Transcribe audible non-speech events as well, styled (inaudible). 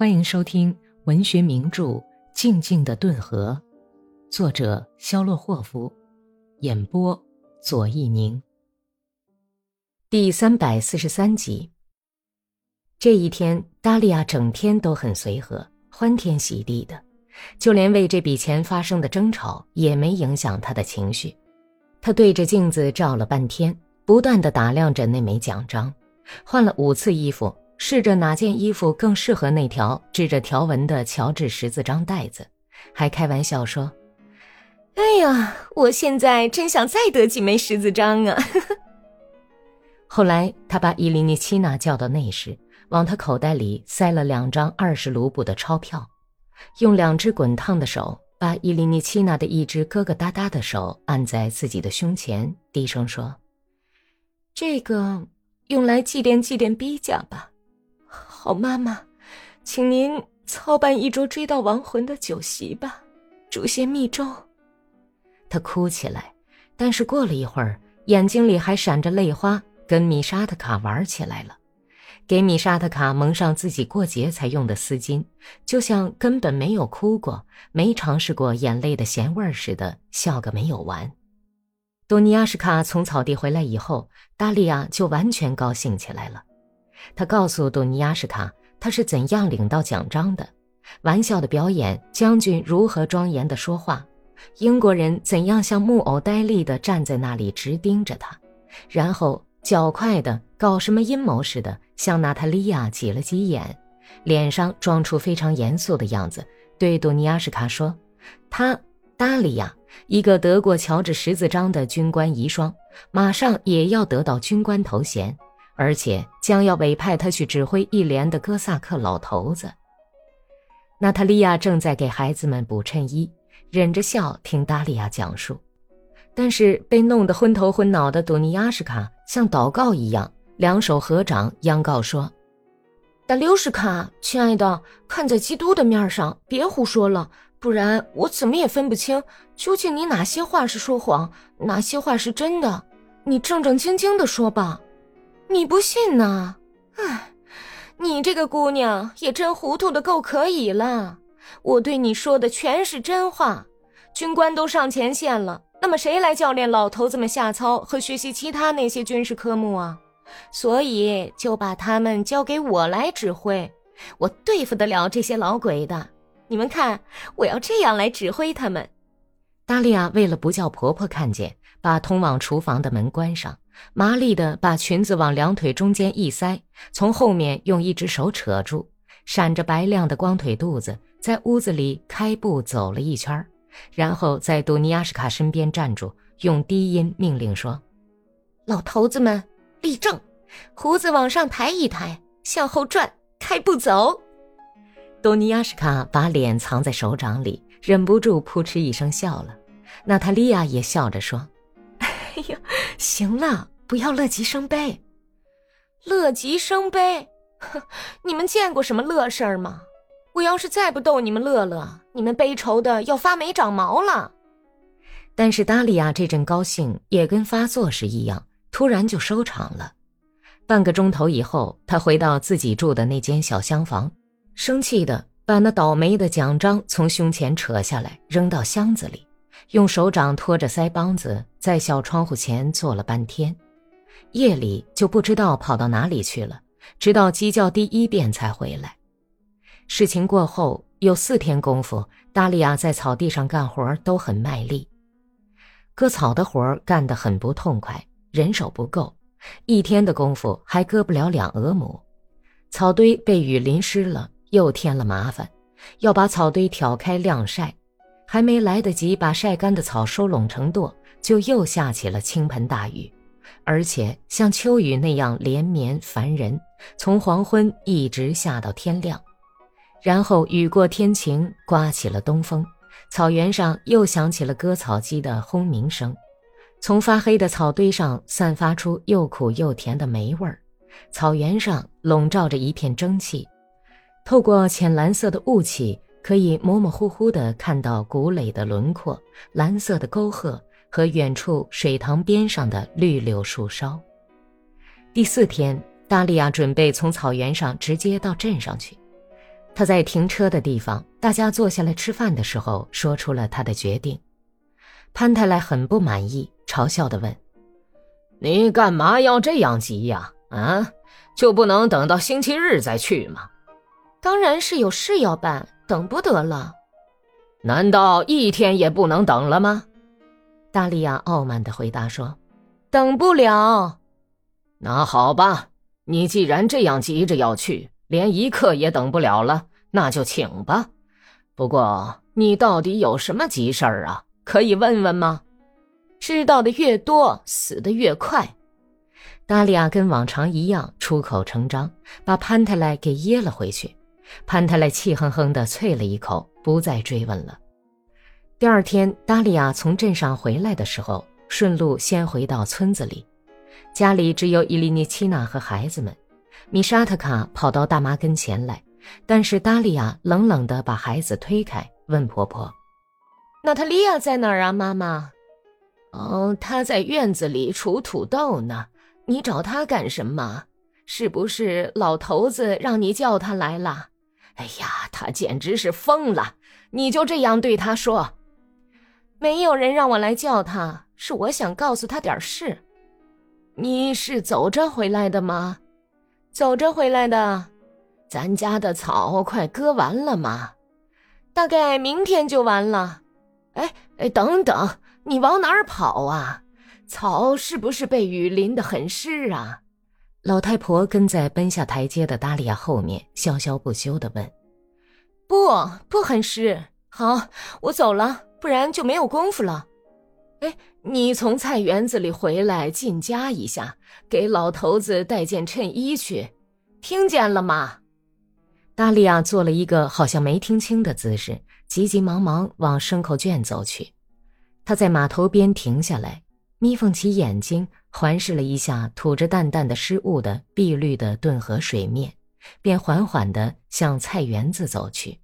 欢迎收听文学名著《静静的顿河》，作者肖洛霍夫，演播左一宁。第三百四十三集。这一天，达利亚整天都很随和，欢天喜地的，就连为这笔钱发生的争吵也没影响他的情绪。他对着镜子照了半天，不断的打量着那枚奖章，换了五次衣服。试着哪件衣服更适合那条织着条纹的乔治十字章带子，还开玩笑说：“哎呀，我现在真想再得几枚十字章啊！” (laughs) 后来，他把伊琳妮奇娜叫到内室，往他口袋里塞了两张二十卢布的钞票，用两只滚烫的手把伊琳妮奇娜的一只疙疙瘩瘩的手按在自己的胸前，低声说：“这个用来祭奠祭奠逼甲吧。”好妈妈，请您操办一桌追悼亡魂的酒席吧，煮些蜜粥。他哭起来，但是过了一会儿，眼睛里还闪着泪花，跟米沙特卡玩起来了，给米沙特卡蒙上自己过节才用的丝巾，就像根本没有哭过、没尝试过眼泪的咸味似的，笑个没有完。多尼亚什卡从草地回来以后，达利亚就完全高兴起来了。他告诉杜尼亚什卡，他是怎样领到奖章的，玩笑的表演，将军如何庄严的说话，英国人怎样像木偶呆立的站在那里直盯着他，然后较快的搞什么阴谋似的向娜塔莉亚挤了挤眼，脸上装出非常严肃的样子，对杜尼亚什卡说：“他达利亚，一个得过乔治十字章的军官遗孀，马上也要得到军官头衔。”而且将要委派他去指挥一连的哥萨克老头子。娜塔莉亚正在给孩子们补衬衣，忍着笑听达利亚讲述，但是被弄得昏头昏脑的朵尼亚什卡像祷告一样，两手合掌，央告说：“达留什卡，亲爱的，看在基督的面上，别胡说了，不然我怎么也分不清究竟你哪些话是说谎，哪些话是真的。你正正经经的说吧。”你不信呢？唉，你这个姑娘也真糊涂的够可以了。我对你说的全是真话。军官都上前线了，那么谁来教练老头子们下操和学习其他那些军事科目啊？所以就把他们交给我来指挥。我对付得了这些老鬼的。你们看，我要这样来指挥他们。达利亚为了不叫婆婆看见，把通往厨房的门关上。麻利地把裙子往两腿中间一塞，从后面用一只手扯住，闪着白亮的光腿肚子，在屋子里开步走了一圈，然后在杜尼亚什卡身边站住，用低音命令说：“老头子们立正，胡子往上抬一抬，向后转，开步走。(laughs) ”多尼亚什卡把脸藏在手掌里，忍不住扑哧一声笑了。娜塔莉亚也笑着说。行了，不要乐极生悲。乐极生悲，哼！你们见过什么乐事儿吗？我要是再不逗你们乐乐，你们悲愁的要发霉长毛了。但是达利亚这阵高兴也跟发作时一样，突然就收场了。半个钟头以后，他回到自己住的那间小厢房，生气的把那倒霉的奖章从胸前扯下来，扔到箱子里。用手掌托着腮帮子，在小窗户前坐了半天，夜里就不知道跑到哪里去了，直到鸡叫第一遍才回来。事情过后有四天功夫，达利亚在草地上干活都很卖力，割草的活干得很不痛快，人手不够，一天的功夫还割不了两俄亩。草堆被雨淋湿了，又添了麻烦，要把草堆挑开晾晒。还没来得及把晒干的草收拢成垛，就又下起了倾盆大雨，而且像秋雨那样连绵烦人，从黄昏一直下到天亮。然后雨过天晴，刮起了东风，草原上又响起了割草机的轰鸣声，从发黑的草堆上散发出又苦又甜的霉味儿。草原上笼罩着一片蒸汽，透过浅蓝色的雾气。可以模模糊糊地看到谷垒的轮廓、蓝色的沟壑和远处水塘边上的绿柳树梢。第四天，达利亚准备从草原上直接到镇上去。他在停车的地方，大家坐下来吃饭的时候，说出了他的决定。潘太来很不满意，嘲笑的问：“你干嘛要这样急呀？啊，就不能等到星期日再去吗？”“当然是有事要办，等不得了。”“难道一天也不能等了吗？”达利亚傲慢的回答说：“等不了。”“那好吧，你既然这样急着要去，连一刻也等不了了，那就请吧。不过你到底有什么急事儿啊？”可以问问吗？知道的越多，死的越快。达利亚跟往常一样出口成章，把潘太来给噎了回去。潘太莱气哼哼的啐了一口，不再追问了。第二天，达利亚从镇上回来的时候，顺路先回到村子里，家里只有伊利尼奇娜和孩子们。米沙特卡跑到大妈跟前来，但是达利亚冷冷的把孩子推开，问婆婆。娜塔莉亚在哪儿啊，妈妈？哦，她在院子里锄土豆呢。你找她干什么？是不是老头子让你叫她来了？哎呀，他简直是疯了！你就这样对他说？没有人让我来叫他，是我想告诉他点事。你是走着回来的吗？走着回来的。咱家的草快割完了吗？大概明天就完了。哎哎，等等，你往哪儿跑啊？草是不是被雨淋得很湿啊？老太婆跟在奔下台阶的达利亚后面，潇潇不休地问：“不，不很湿。好，我走了，不然就没有功夫了。哎，你从菜园子里回来，进家一下，给老头子带件衬衣去，听见了吗？”达利亚做了一个好像没听清的姿势。急急忙忙往牲口圈走去，他在码头边停下来，眯缝起眼睛，环视了一下吐着淡淡的湿雾的碧绿的顿河水面，便缓缓地向菜园子走去。